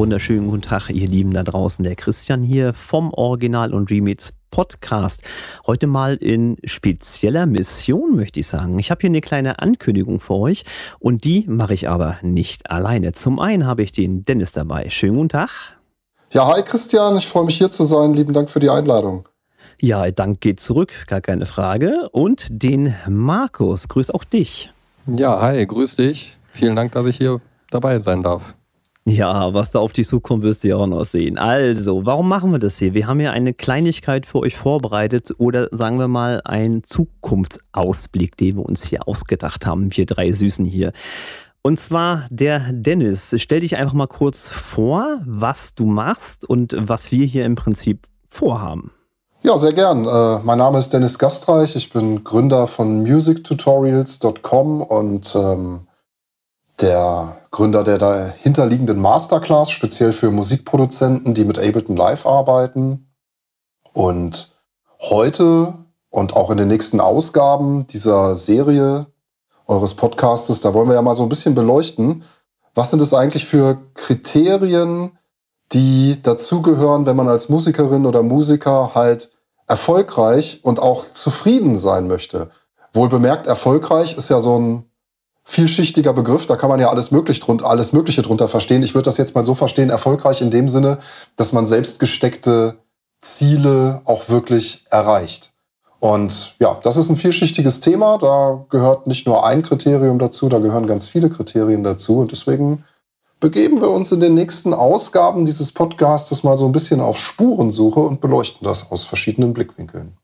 Wunderschönen guten Tag, ihr Lieben da draußen. Der Christian hier vom Original und Remix Podcast. Heute mal in spezieller Mission, möchte ich sagen. Ich habe hier eine kleine Ankündigung für euch und die mache ich aber nicht alleine. Zum einen habe ich den Dennis dabei. Schönen guten Tag. Ja, hi Christian, ich freue mich hier zu sein. Lieben Dank für die Einladung. Ja, Dank geht zurück, gar keine Frage. Und den Markus, grüß auch dich. Ja, hi, grüß dich. Vielen Dank, dass ich hier dabei sein darf. Ja, was da auf dich zukommt, wirst du ja auch noch sehen. Also, warum machen wir das hier? Wir haben ja eine Kleinigkeit für euch vorbereitet oder sagen wir mal einen Zukunftsausblick, den wir uns hier ausgedacht haben, wir drei Süßen hier. Und zwar der Dennis. Stell dich einfach mal kurz vor, was du machst und was wir hier im Prinzip vorhaben. Ja, sehr gern. Äh, mein Name ist Dennis Gastreich. Ich bin Gründer von musictutorials.com und ähm, der Gründer der dahinterliegenden Masterclass, speziell für Musikproduzenten, die mit Ableton Live arbeiten. Und heute und auch in den nächsten Ausgaben dieser Serie eures Podcastes, da wollen wir ja mal so ein bisschen beleuchten, was sind es eigentlich für Kriterien, die dazugehören, wenn man als Musikerin oder Musiker halt erfolgreich und auch zufrieden sein möchte. Wohl bemerkt, erfolgreich ist ja so ein vielschichtiger Begriff, da kann man ja alles, möglich drunter, alles Mögliche drunter verstehen. Ich würde das jetzt mal so verstehen, erfolgreich in dem Sinne, dass man selbst gesteckte Ziele auch wirklich erreicht. Und ja, das ist ein vielschichtiges Thema. Da gehört nicht nur ein Kriterium dazu, da gehören ganz viele Kriterien dazu. Und deswegen begeben wir uns in den nächsten Ausgaben dieses Podcasts mal so ein bisschen auf Spurensuche und beleuchten das aus verschiedenen Blickwinkeln.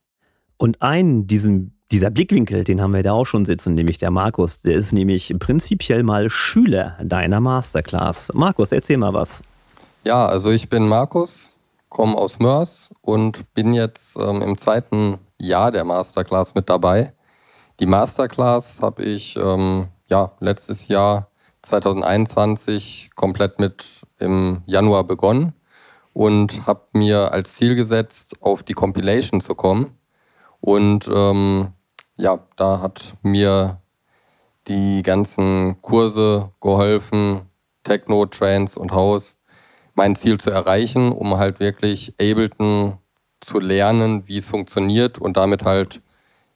Und einen diesen dieser Blickwinkel, den haben wir da auch schon sitzen, nämlich der Markus. Der ist nämlich prinzipiell mal Schüler deiner Masterclass. Markus, erzähl mal was. Ja, also ich bin Markus, komme aus Mörs und bin jetzt ähm, im zweiten Jahr der Masterclass mit dabei. Die Masterclass habe ich ähm, ja, letztes Jahr 2021 komplett mit im Januar begonnen und habe mir als Ziel gesetzt, auf die Compilation zu kommen. Und ähm, ja, da hat mir die ganzen Kurse geholfen, Techno, Trance und House, mein Ziel zu erreichen, um halt wirklich Ableton zu lernen, wie es funktioniert und damit halt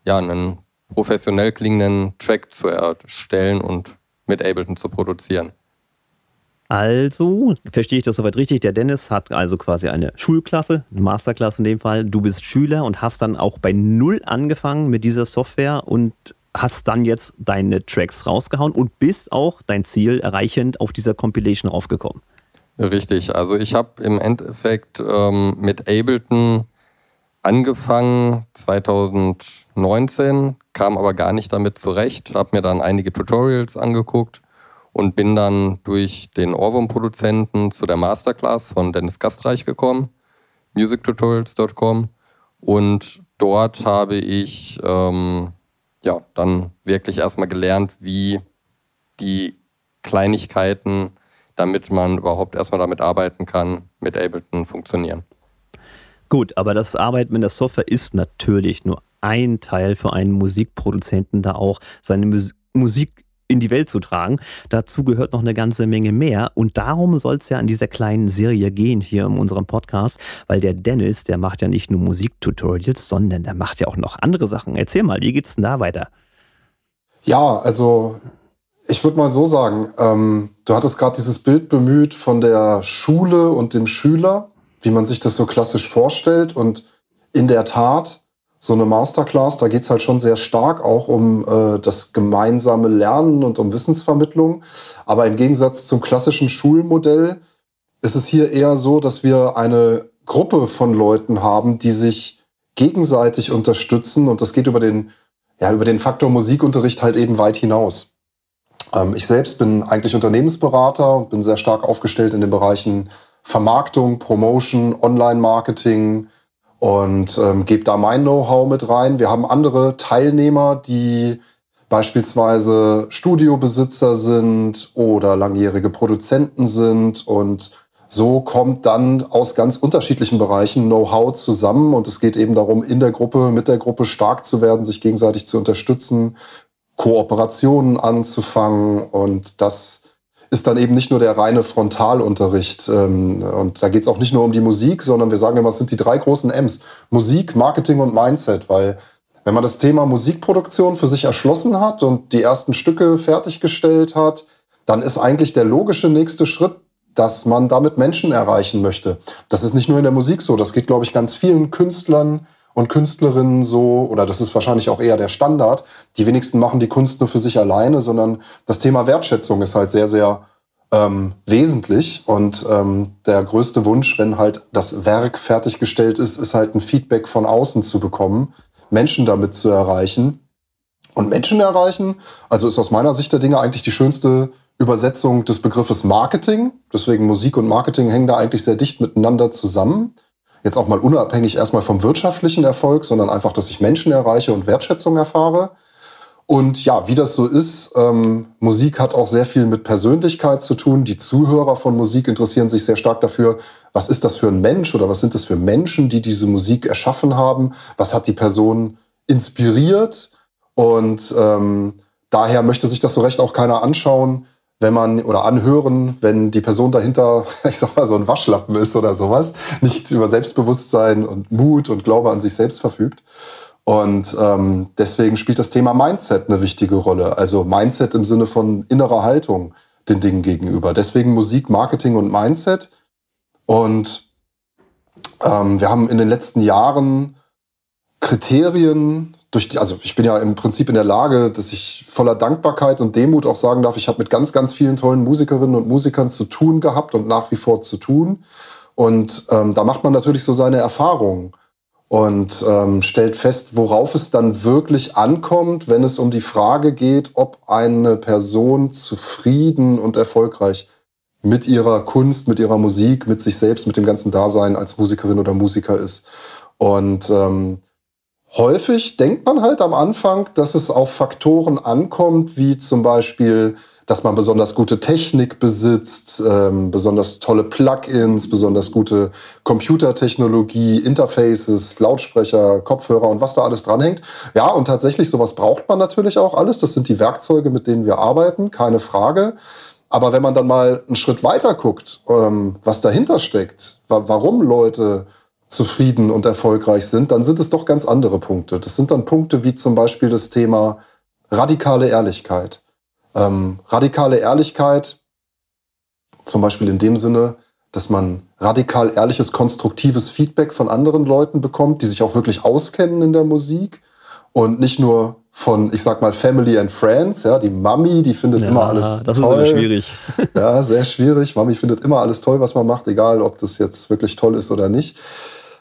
ja einen professionell klingenden Track zu erstellen und mit Ableton zu produzieren. Also, verstehe ich das soweit richtig? Der Dennis hat also quasi eine Schulklasse, eine Masterklasse in dem Fall. Du bist Schüler und hast dann auch bei Null angefangen mit dieser Software und hast dann jetzt deine Tracks rausgehauen und bist auch dein Ziel erreichend auf dieser Compilation aufgekommen. Richtig, also ich habe im Endeffekt ähm, mit Ableton angefangen 2019, kam aber gar nicht damit zurecht, habe mir dann einige Tutorials angeguckt und bin dann durch den Ohrwurm-Produzenten zu der Masterclass von Dennis Gastreich gekommen, musictutorials.com. Und dort habe ich ähm, ja, dann wirklich erstmal gelernt, wie die Kleinigkeiten, damit man überhaupt erstmal damit arbeiten kann, mit Ableton funktionieren. Gut, aber das Arbeiten mit der Software ist natürlich nur ein Teil für einen Musikproduzenten, da auch seine Musik in die Welt zu tragen. Dazu gehört noch eine ganze Menge mehr. Und darum soll es ja in dieser kleinen Serie gehen hier in unserem Podcast, weil der Dennis, der macht ja nicht nur Musiktutorials, sondern der macht ja auch noch andere Sachen. Erzähl mal, wie geht's denn da weiter? Ja, also ich würde mal so sagen, ähm, du hattest gerade dieses Bild bemüht von der Schule und dem Schüler, wie man sich das so klassisch vorstellt. Und in der Tat, so eine Masterclass, da geht's halt schon sehr stark auch um äh, das gemeinsame Lernen und um Wissensvermittlung. Aber im Gegensatz zum klassischen Schulmodell ist es hier eher so, dass wir eine Gruppe von Leuten haben, die sich gegenseitig unterstützen und das geht über den, ja, über den Faktor Musikunterricht halt eben weit hinaus. Ähm, ich selbst bin eigentlich Unternehmensberater und bin sehr stark aufgestellt in den Bereichen Vermarktung, Promotion, Online-Marketing, und ähm, gebe da mein Know-how mit rein. Wir haben andere Teilnehmer, die beispielsweise Studiobesitzer sind oder langjährige Produzenten sind. Und so kommt dann aus ganz unterschiedlichen Bereichen Know-how zusammen. Und es geht eben darum, in der Gruppe, mit der Gruppe stark zu werden, sich gegenseitig zu unterstützen, Kooperationen anzufangen. Und das ist dann eben nicht nur der reine Frontalunterricht. Ähm, und da geht es auch nicht nur um die Musik, sondern wir sagen immer, es sind die drei großen M's. Musik, Marketing und Mindset, weil wenn man das Thema Musikproduktion für sich erschlossen hat und die ersten Stücke fertiggestellt hat, dann ist eigentlich der logische nächste Schritt, dass man damit Menschen erreichen möchte. Das ist nicht nur in der Musik so, das geht, glaube ich, ganz vielen Künstlern und Künstlerinnen so, oder das ist wahrscheinlich auch eher der Standard. Die wenigsten machen die Kunst nur für sich alleine, sondern das Thema Wertschätzung ist halt sehr, sehr ähm, wesentlich. Und ähm, der größte Wunsch, wenn halt das Werk fertiggestellt ist, ist halt ein Feedback von außen zu bekommen, Menschen damit zu erreichen. Und Menschen erreichen, also ist aus meiner Sicht der Dinge eigentlich die schönste Übersetzung des Begriffes Marketing. Deswegen Musik und Marketing hängen da eigentlich sehr dicht miteinander zusammen. Jetzt auch mal unabhängig erstmal vom wirtschaftlichen Erfolg, sondern einfach, dass ich Menschen erreiche und Wertschätzung erfahre. Und ja, wie das so ist, ähm, Musik hat auch sehr viel mit Persönlichkeit zu tun. Die Zuhörer von Musik interessieren sich sehr stark dafür, was ist das für ein Mensch oder was sind das für Menschen, die diese Musik erschaffen haben? Was hat die Person inspiriert? Und ähm, daher möchte sich das so recht auch keiner anschauen, wenn man oder anhören, wenn die Person dahinter, ich sag mal, so ein Waschlappen ist oder sowas, nicht über Selbstbewusstsein und Mut und Glaube an sich selbst verfügt. Und ähm, deswegen spielt das Thema Mindset eine wichtige Rolle. Also Mindset im Sinne von innerer Haltung den Dingen gegenüber. Deswegen Musik, Marketing und Mindset. Und ähm, wir haben in den letzten Jahren Kriterien durch die, also ich bin ja im Prinzip in der Lage, dass ich voller Dankbarkeit und Demut auch sagen darf, ich habe mit ganz, ganz vielen tollen Musikerinnen und Musikern zu tun gehabt und nach wie vor zu tun. Und ähm, da macht man natürlich so seine Erfahrungen und ähm, stellt fest, worauf es dann wirklich ankommt, wenn es um die Frage geht, ob eine Person zufrieden und erfolgreich mit ihrer Kunst, mit ihrer Musik, mit sich selbst, mit dem ganzen Dasein als Musikerin oder Musiker ist. Und ähm, häufig denkt man halt am Anfang, dass es auf Faktoren ankommt, wie zum Beispiel, dass man besonders gute Technik besitzt, ähm, besonders tolle Plugins, besonders gute Computertechnologie, Interfaces, Lautsprecher, Kopfhörer und was da alles dranhängt. Ja, und tatsächlich, sowas braucht man natürlich auch alles. Das sind die Werkzeuge, mit denen wir arbeiten, keine Frage. Aber wenn man dann mal einen Schritt weiter guckt, ähm, was dahinter steckt, wa warum Leute zufrieden und erfolgreich sind, dann sind es doch ganz andere Punkte. Das sind dann Punkte wie zum Beispiel das Thema radikale Ehrlichkeit. Ähm, radikale Ehrlichkeit, zum Beispiel in dem Sinne, dass man radikal ehrliches, konstruktives Feedback von anderen Leuten bekommt, die sich auch wirklich auskennen in der Musik und nicht nur von, ich sag mal, Family and Friends, ja, die Mami, die findet ja, immer alles das toll. Das ist schwierig. ja, sehr schwierig. Mami findet immer alles toll, was man macht, egal ob das jetzt wirklich toll ist oder nicht.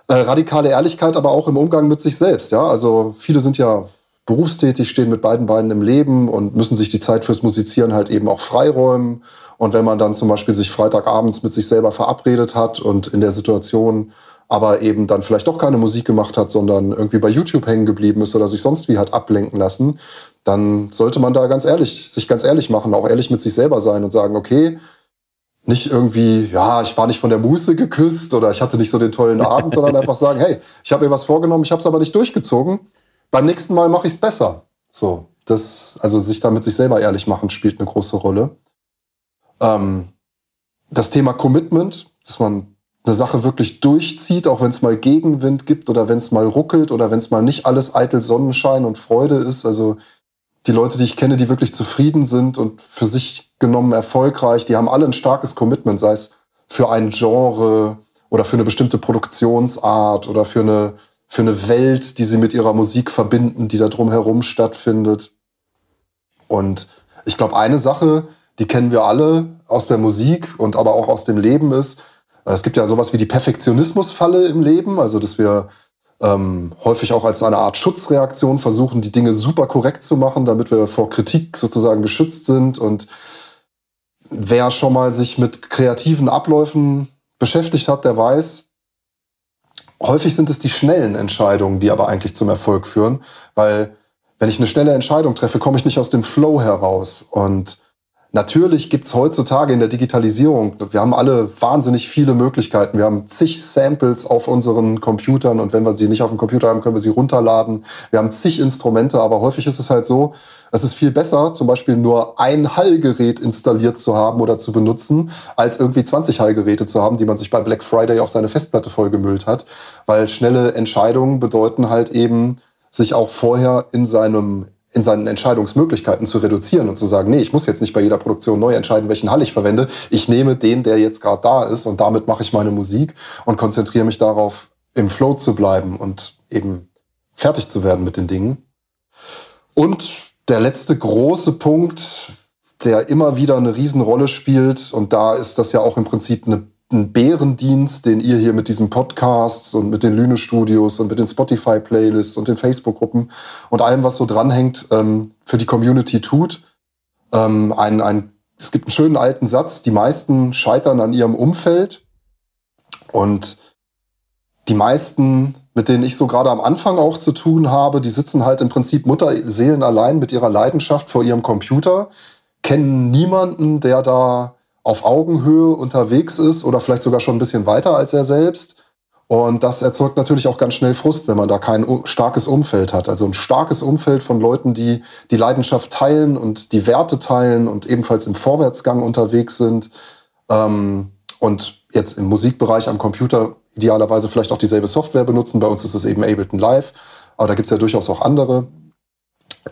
Äh, radikale Ehrlichkeit, aber auch im Umgang mit sich selbst. Ja, also viele sind ja berufstätig, stehen mit beiden Beinen im Leben und müssen sich die Zeit fürs Musizieren halt eben auch freiräumen. Und wenn man dann zum Beispiel sich Freitagabends mit sich selber verabredet hat und in der Situation aber eben dann vielleicht doch keine Musik gemacht hat, sondern irgendwie bei YouTube hängen geblieben ist oder sich sonst wie hat ablenken lassen, dann sollte man da ganz ehrlich, sich ganz ehrlich machen, auch ehrlich mit sich selber sein und sagen, okay, nicht irgendwie, ja, ich war nicht von der Muße geküsst oder ich hatte nicht so den tollen Abend, sondern einfach sagen, hey, ich habe mir was vorgenommen, ich habe es aber nicht durchgezogen. Beim nächsten Mal mache ich es besser. So, das, also sich da mit sich selber ehrlich machen, spielt eine große Rolle. Ähm, das Thema Commitment, dass man eine Sache wirklich durchzieht, auch wenn es mal Gegenwind gibt oder wenn es mal ruckelt oder wenn es mal nicht alles eitel Sonnenschein und Freude ist. Also die Leute, die ich kenne, die wirklich zufrieden sind und für sich genommen erfolgreich, die haben alle ein starkes Commitment, sei es für ein Genre oder für eine bestimmte Produktionsart oder für eine, für eine Welt, die sie mit ihrer Musik verbinden, die da drumherum stattfindet. Und ich glaube, eine Sache, die kennen wir alle aus der Musik und aber auch aus dem Leben ist, es gibt ja sowas wie die Perfektionismusfalle im Leben, also dass wir ähm, häufig auch als eine Art Schutzreaktion versuchen, die Dinge super korrekt zu machen, damit wir vor Kritik sozusagen geschützt sind. Und wer schon mal sich mit kreativen Abläufen beschäftigt hat, der weiß, häufig sind es die schnellen Entscheidungen, die aber eigentlich zum Erfolg führen, weil wenn ich eine schnelle Entscheidung treffe, komme ich nicht aus dem Flow heraus. Und Natürlich gibt's heutzutage in der Digitalisierung, wir haben alle wahnsinnig viele Möglichkeiten. Wir haben zig Samples auf unseren Computern und wenn wir sie nicht auf dem Computer haben, können wir sie runterladen. Wir haben zig Instrumente, aber häufig ist es halt so, es ist viel besser, zum Beispiel nur ein Hallgerät installiert zu haben oder zu benutzen, als irgendwie 20 Hallgeräte zu haben, die man sich bei Black Friday auf seine Festplatte vollgemüllt hat. Weil schnelle Entscheidungen bedeuten halt eben, sich auch vorher in seinem in seinen Entscheidungsmöglichkeiten zu reduzieren und zu sagen, nee, ich muss jetzt nicht bei jeder Produktion neu entscheiden, welchen Hall ich verwende. Ich nehme den, der jetzt gerade da ist und damit mache ich meine Musik und konzentriere mich darauf, im Flow zu bleiben und eben fertig zu werden mit den Dingen. Und der letzte große Punkt, der immer wieder eine Riesenrolle spielt, und da ist das ja auch im Prinzip eine ein Bärendienst, den ihr hier mit diesen Podcasts und mit den Lüne-Studios und mit den Spotify-Playlists und den Facebook-Gruppen und allem, was so dranhängt, ähm, für die Community tut. Ähm, ein, ein, es gibt einen schönen alten Satz, die meisten scheitern an ihrem Umfeld und die meisten, mit denen ich so gerade am Anfang auch zu tun habe, die sitzen halt im Prinzip Mutterseelen allein mit ihrer Leidenschaft vor ihrem Computer, kennen niemanden, der da auf Augenhöhe unterwegs ist oder vielleicht sogar schon ein bisschen weiter als er selbst. Und das erzeugt natürlich auch ganz schnell Frust, wenn man da kein starkes Umfeld hat. Also ein starkes Umfeld von Leuten, die die Leidenschaft teilen und die Werte teilen und ebenfalls im Vorwärtsgang unterwegs sind. Ähm, und jetzt im Musikbereich am Computer idealerweise vielleicht auch dieselbe Software benutzen. Bei uns ist es eben Ableton Live, aber da gibt es ja durchaus auch andere.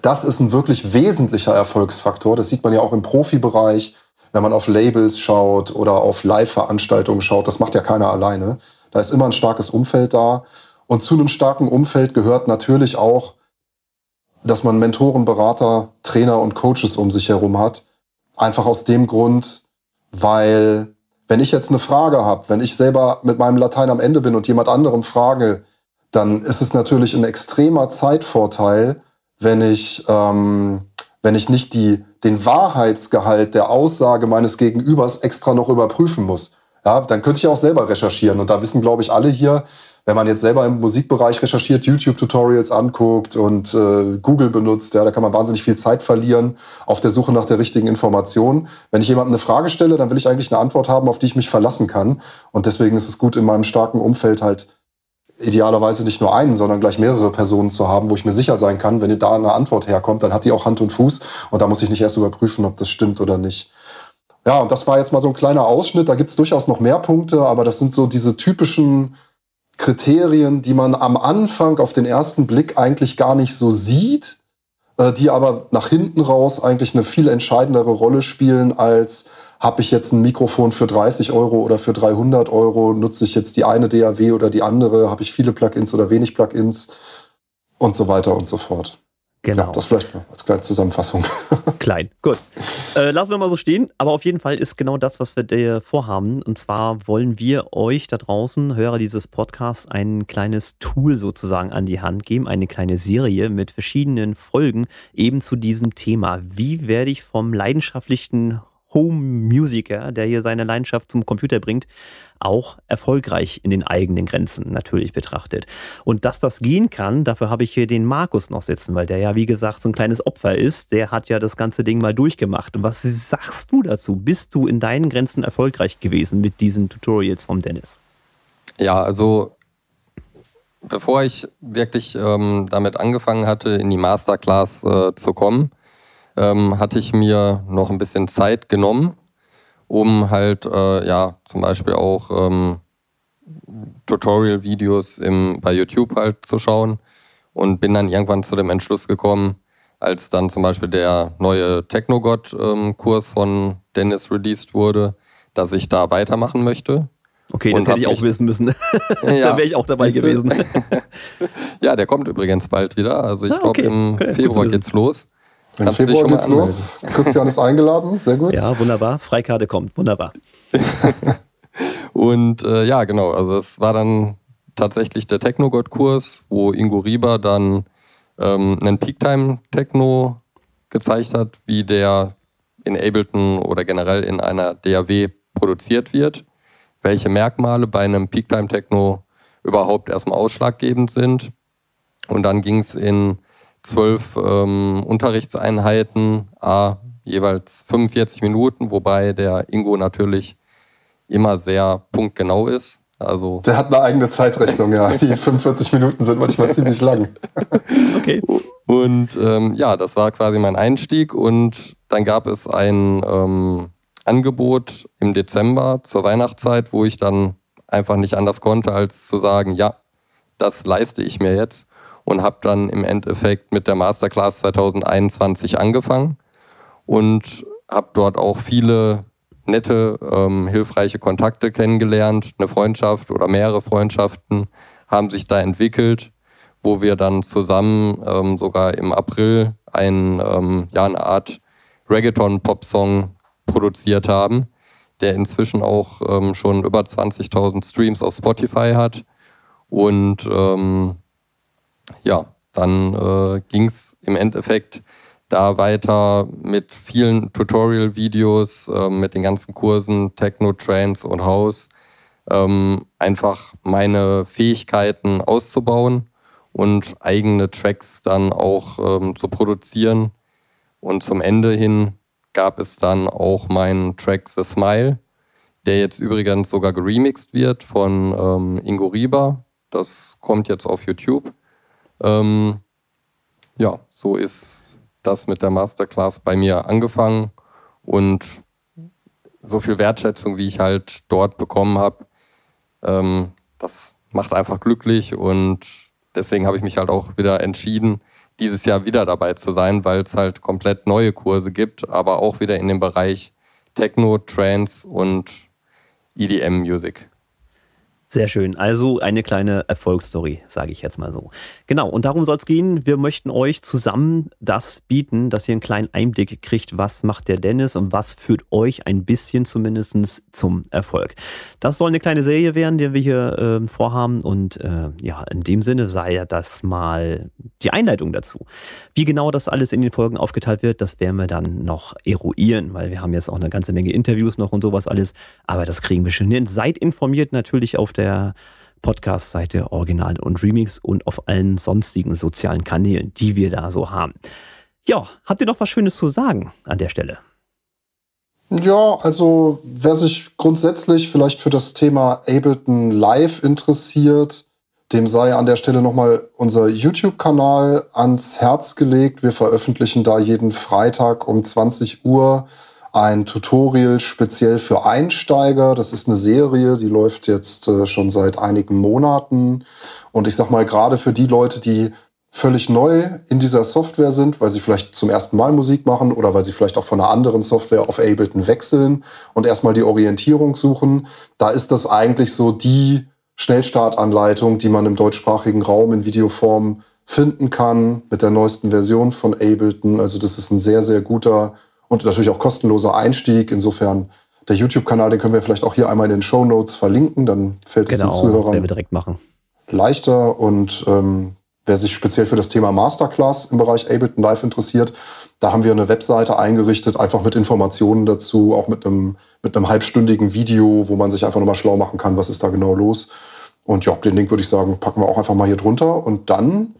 Das ist ein wirklich wesentlicher Erfolgsfaktor. Das sieht man ja auch im Profibereich wenn man auf Labels schaut oder auf Live-Veranstaltungen schaut, das macht ja keiner alleine. Da ist immer ein starkes Umfeld da. Und zu einem starken Umfeld gehört natürlich auch, dass man Mentoren, Berater, Trainer und Coaches um sich herum hat. Einfach aus dem Grund, weil wenn ich jetzt eine Frage habe, wenn ich selber mit meinem Latein am Ende bin und jemand anderem frage, dann ist es natürlich ein extremer Zeitvorteil, wenn ich, ähm, wenn ich nicht die den Wahrheitsgehalt der Aussage meines Gegenübers extra noch überprüfen muss. Ja, dann könnte ich auch selber recherchieren. Und da wissen, glaube ich, alle hier, wenn man jetzt selber im Musikbereich recherchiert, YouTube-Tutorials anguckt und äh, Google benutzt, ja, da kann man wahnsinnig viel Zeit verlieren auf der Suche nach der richtigen Information. Wenn ich jemandem eine Frage stelle, dann will ich eigentlich eine Antwort haben, auf die ich mich verlassen kann. Und deswegen ist es gut, in meinem starken Umfeld halt idealerweise nicht nur einen, sondern gleich mehrere Personen zu haben, wo ich mir sicher sein kann, wenn da eine Antwort herkommt, dann hat die auch Hand und Fuß und da muss ich nicht erst überprüfen, ob das stimmt oder nicht. Ja, und das war jetzt mal so ein kleiner Ausschnitt. Da gibt es durchaus noch mehr Punkte, aber das sind so diese typischen Kriterien, die man am Anfang auf den ersten Blick eigentlich gar nicht so sieht, äh, die aber nach hinten raus eigentlich eine viel entscheidendere Rolle spielen als habe ich jetzt ein Mikrofon für 30 Euro oder für 300 Euro, nutze ich jetzt die eine DAW oder die andere, habe ich viele Plugins oder wenig Plugins und so weiter und so fort. Genau. Ja, das vielleicht als kleine Zusammenfassung. Klein, gut. Äh, lassen wir mal so stehen, aber auf jeden Fall ist genau das, was wir dir vorhaben. Und zwar wollen wir euch da draußen, Hörer dieses Podcasts, ein kleines Tool sozusagen an die Hand geben, eine kleine Serie mit verschiedenen Folgen eben zu diesem Thema. Wie werde ich vom leidenschaftlichen Home-Musiker, der hier seine Leidenschaft zum Computer bringt, auch erfolgreich in den eigenen Grenzen natürlich betrachtet. Und dass das gehen kann, dafür habe ich hier den Markus noch sitzen, weil der ja, wie gesagt, so ein kleines Opfer ist. Der hat ja das ganze Ding mal durchgemacht. Was sagst du dazu? Bist du in deinen Grenzen erfolgreich gewesen mit diesen Tutorials vom Dennis? Ja, also bevor ich wirklich ähm, damit angefangen hatte, in die Masterclass äh, zu kommen, ähm, hatte ich mir noch ein bisschen Zeit genommen, um halt äh, ja zum Beispiel auch ähm, Tutorial-Videos bei YouTube halt zu schauen und bin dann irgendwann zu dem Entschluss gekommen, als dann zum Beispiel der neue Technogod-Kurs ähm, von Dennis released wurde, dass ich da weitermachen möchte. Okay, das hätte ich auch wissen müssen. da wäre ich auch dabei gewesen. ja, der kommt übrigens bald wieder. Also ich ah, okay. glaube, im okay, Februar geht's los. Im Februar geht's los. Christian ist eingeladen, sehr gut. Ja, wunderbar. Freikarte kommt, wunderbar. und äh, ja, genau, also es war dann tatsächlich der Technogod-Kurs, wo Ingo Rieber dann ähm, einen Peaktime-Techno gezeigt hat, wie der in Ableton oder generell in einer DAW produziert wird, welche Merkmale bei einem Peaktime-Techno überhaupt erstmal ausschlaggebend sind. Und dann ging es in zwölf ähm, Unterrichtseinheiten, a, jeweils 45 Minuten, wobei der Ingo natürlich immer sehr punktgenau ist. Also der hat eine eigene Zeitrechnung, ja. Die 45 Minuten sind manchmal ziemlich lang. Okay. Und ähm, ja, das war quasi mein Einstieg und dann gab es ein ähm, Angebot im Dezember zur Weihnachtszeit, wo ich dann einfach nicht anders konnte, als zu sagen, ja, das leiste ich mir jetzt und habe dann im Endeffekt mit der Masterclass 2021 angefangen und habe dort auch viele nette, ähm, hilfreiche Kontakte kennengelernt. Eine Freundschaft oder mehrere Freundschaften haben sich da entwickelt, wo wir dann zusammen ähm, sogar im April ein, ähm, ja, eine Art Reggaeton-Pop-Song produziert haben, der inzwischen auch ähm, schon über 20.000 Streams auf Spotify hat. Und ähm, ja, dann äh, ging es im Endeffekt da weiter mit vielen Tutorial-Videos, äh, mit den ganzen Kursen Techno, Trance und House, ähm, einfach meine Fähigkeiten auszubauen und eigene Tracks dann auch ähm, zu produzieren. Und zum Ende hin gab es dann auch meinen Track The Smile, der jetzt übrigens sogar geremixed wird von ähm, Ingo Rieber. Das kommt jetzt auf YouTube. Ähm, ja, so ist das mit der Masterclass bei mir angefangen und so viel Wertschätzung, wie ich halt dort bekommen habe, ähm, das macht einfach glücklich und deswegen habe ich mich halt auch wieder entschieden, dieses Jahr wieder dabei zu sein, weil es halt komplett neue Kurse gibt, aber auch wieder in dem Bereich Techno, Trance und EDM Music. Sehr schön. Also eine kleine Erfolgsstory, sage ich jetzt mal so. Genau, und darum soll es gehen. Wir möchten euch zusammen das bieten, dass ihr einen kleinen Einblick kriegt, was macht der Dennis und was führt euch ein bisschen zumindest zum Erfolg. Das soll eine kleine Serie werden, die wir hier äh, vorhaben. Und äh, ja, in dem Sinne sei ja das mal die Einleitung dazu. Wie genau das alles in den Folgen aufgeteilt wird, das werden wir dann noch eruieren, weil wir haben jetzt auch eine ganze Menge Interviews noch und sowas alles. Aber das kriegen wir schon hin. Seid informiert natürlich auf der Podcast-Seite Original und Remix und auf allen sonstigen sozialen Kanälen, die wir da so haben. Ja, habt ihr noch was Schönes zu sagen an der Stelle? Ja, also wer sich grundsätzlich vielleicht für das Thema Ableton Live interessiert, dem sei an der Stelle nochmal unser YouTube-Kanal ans Herz gelegt. Wir veröffentlichen da jeden Freitag um 20 Uhr ein Tutorial speziell für Einsteiger. Das ist eine Serie, die läuft jetzt äh, schon seit einigen Monaten. Und ich sag mal, gerade für die Leute, die völlig neu in dieser Software sind, weil sie vielleicht zum ersten Mal Musik machen oder weil sie vielleicht auch von einer anderen Software auf Ableton wechseln und erstmal die Orientierung suchen, da ist das eigentlich so die Schnellstartanleitung, die man im deutschsprachigen Raum in Videoform finden kann mit der neuesten Version von Ableton. Also das ist ein sehr, sehr guter und natürlich auch kostenloser Einstieg. Insofern der YouTube-Kanal, den können wir vielleicht auch hier einmal in den Show Notes verlinken, dann fällt genau, es den Zuhörern wir direkt machen. leichter. Und ähm, wer sich speziell für das Thema Masterclass im Bereich Ableton Live interessiert, da haben wir eine Webseite eingerichtet, einfach mit Informationen dazu, auch mit einem, mit einem halbstündigen Video, wo man sich einfach nochmal schlau machen kann, was ist da genau los. Und ja, den Link würde ich sagen, packen wir auch einfach mal hier drunter. Und dann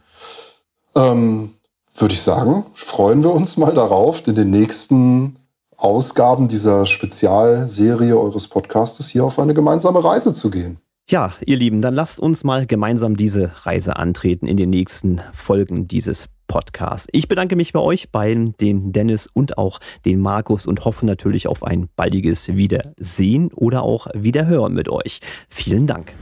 ähm, würde ich sagen, freuen wir uns mal darauf, in den nächsten Ausgaben dieser Spezialserie eures Podcastes hier auf eine gemeinsame Reise zu gehen. Ja, ihr Lieben, dann lasst uns mal gemeinsam diese Reise antreten in den nächsten Folgen dieses Podcasts. Ich bedanke mich bei euch beiden, den Dennis und auch den Markus und hoffe natürlich auf ein baldiges Wiedersehen oder auch Wiederhören mit euch. Vielen Dank.